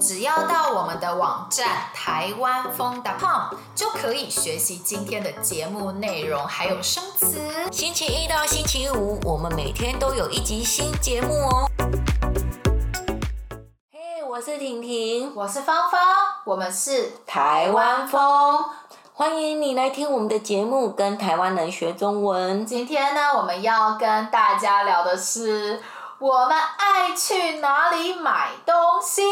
只要到我们的网站台湾风 .com 就可以学习今天的节目内容，还有生词。星期一到星期五，我们每天都有一集新节目哦。嘿，我是婷婷，我是芳芳，我们是台湾风，欢迎你来听我们的节目，跟台湾人学中文。今天呢，我们要跟大家聊的是。我们爱去哪里买东西？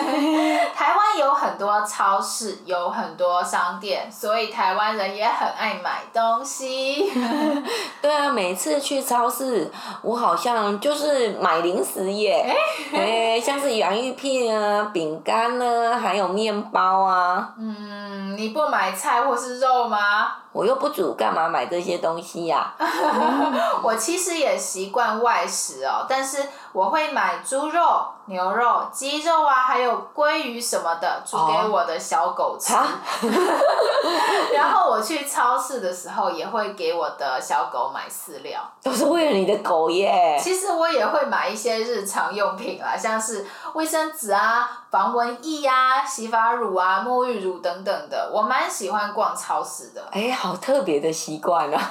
台湾有很多超市，有很多商店，所以台湾人也很爱买东西。对啊，每次去超市，我好像就是买零食耶。哎、欸，像是洋芋片啊、饼干啊，还有面包啊。嗯，你不买菜或是肉吗？我又不煮，干嘛买这些东西呀、啊？我其实也习惯外食哦，但是我会买猪肉、牛肉、鸡肉啊，还有鲑鱼什么的，煮给我的小狗吃。哦、然后我去超市的时候，也会给我的小狗买饲料。都是为了你的狗耶。其实我也会买一些日常用品啦，像是卫生纸啊。防蚊液呀、啊、洗发乳啊、沐浴乳等等的，我蛮喜欢逛超市的。哎，好特别的习惯啊！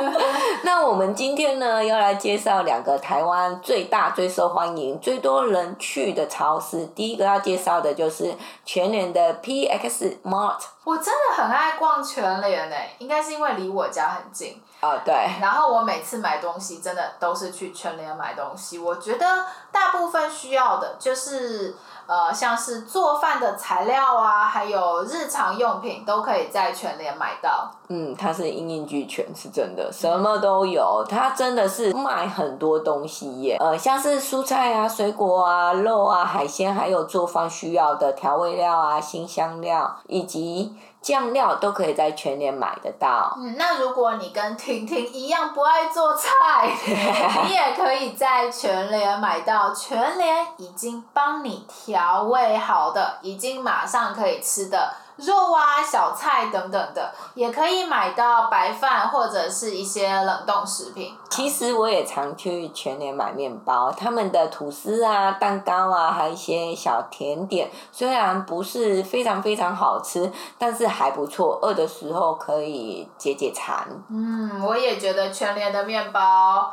那我们今天呢，要来介绍两个台湾最大、最受欢迎、最多人去的超市。第一个要介绍的就是全联的 PX Mart。我真的很爱逛全联诶，应该是因为离我家很近。哦，对。然后我每次买东西，真的都是去全联买东西。我觉得大部分需要的就是。呃，像是做饭的材料啊，还有日常用品，都可以在全联买到。嗯，它是一应俱全，是真的，什么都有。它真的是卖很多东西耶。呃，像是蔬菜啊、水果啊、肉啊、海鲜，还有做饭需要的调味料啊、新香料以及。酱料都可以在全联买得到。嗯，那如果你跟婷婷一样不爱做菜，你也可以在全联买到全联已经帮你调味好的，已经马上可以吃的。肉啊，小菜等等的，也可以买到白饭或者是一些冷冻食品。其实我也常去全联买面包，他们的吐司啊、蛋糕啊，还有一些小甜点，虽然不是非常非常好吃，但是还不错，饿的时候可以解解馋。嗯，我也觉得全联的面包。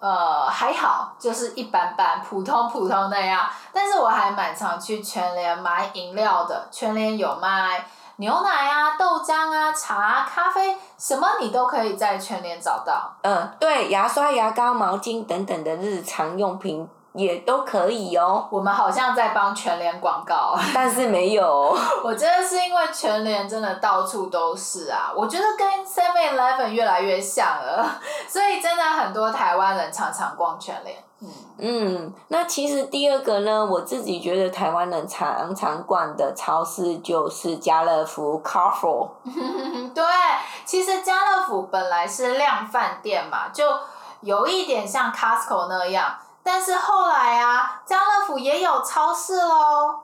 呃，还好，就是一般般，普通普通那样。但是我还蛮常去全联买饮料的，全联有卖牛奶啊、豆浆啊、茶、咖啡，什么你都可以在全联找到。嗯，对，牙刷、牙膏、毛巾等等的日常用品。也都可以哦。我们好像在帮全联广告，但是没有。我觉得是因为全联真的到处都是啊，我觉得跟 Seven Eleven 越来越像了，所以真的很多台湾人常常逛全联。嗯嗯，那其实第二个呢，我自己觉得台湾人常常逛的超市就是家乐福 Carrefour。对，其实家乐福本来是量贩店嘛，就有一点像 Costco 那样。但是后来啊，家乐福也有超市喽。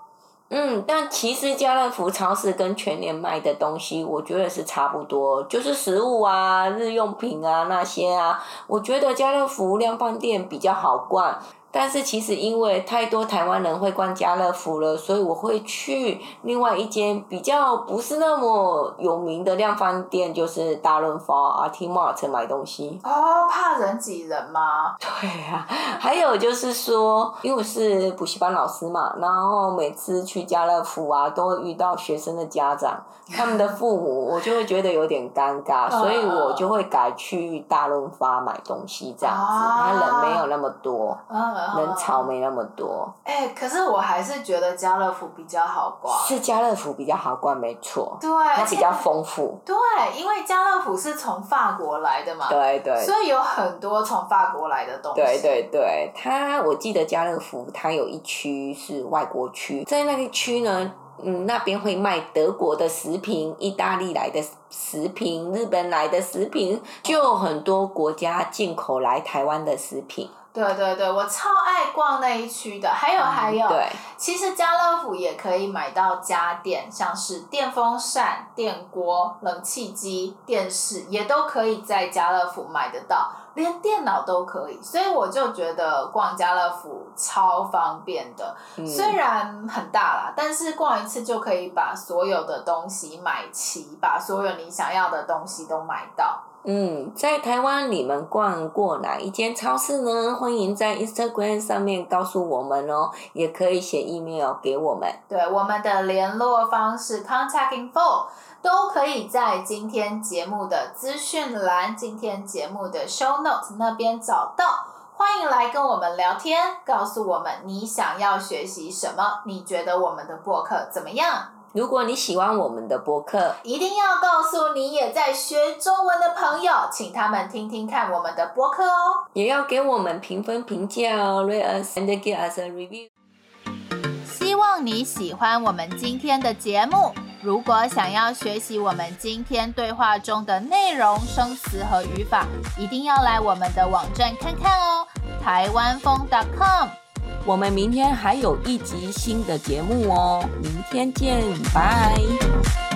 嗯，但其实家乐福超市跟全年卖的东西，我觉得是差不多，就是食物啊、日用品啊那些啊。我觉得家乐福量贩店比较好逛。但是其实因为太多台湾人会逛家乐福了，所以我会去另外一间比较不是那么有名的量贩店，就是大润发 RT Mart 买东西。哦，怕人挤人吗？对、啊，还有就是说，因为我是补习班老师嘛，然后每次去家乐福啊，都会遇到学生的家长，他们的父母，我就会觉得有点尴尬，所以我就会改去大润发买东西这样子，他人没有那么多。人潮没那么多，哎、欸，可是我还是觉得家乐福比较好逛。是家乐福比较好逛，没错。对，它比较丰富。对，因为家乐福是从法国来的嘛。对对。所以有很多从法国来的东西。对对对，它我记得家乐福它有一区是外国区，在那个区呢，嗯，那边会卖德国的食品、意大利来的食品、日本来的食品，就很多国家进口来台湾的食品。对对对，我超爱逛那一区的。还有还有，对，其实家乐福也可以买到家电，像是电风扇、电锅、冷气机、电视，也都可以在家乐福买得到，连电脑都可以。所以我就觉得逛家乐福超方便的，嗯、虽然很大啦，但是逛一次就可以把所有的东西买齐，把所有你想要的东西都买到。嗯，在台湾你们逛过哪一间超市呢？欢迎在 Instagram 上面告诉我们哦，也可以写 email 给我们。对，我们的联络方式 contact info 都可以在今天节目的资讯栏、今天节目的 show notes 那边找到。欢迎来跟我们聊天，告诉我们你想要学习什么，你觉得我们的播客怎么样？如果你喜欢我们的博客，一定要告诉你也在学中文的朋友，请他们听听看我们的博客哦。也要给我们评分评价哦，rate us and give us a review。希望你喜欢我们今天的节目。如果想要学习我们今天对话中的内容、生词和语法，一定要来我们的网站看看哦，台湾风 .com。我们明天还有一集新的节目哦，明天见，拜。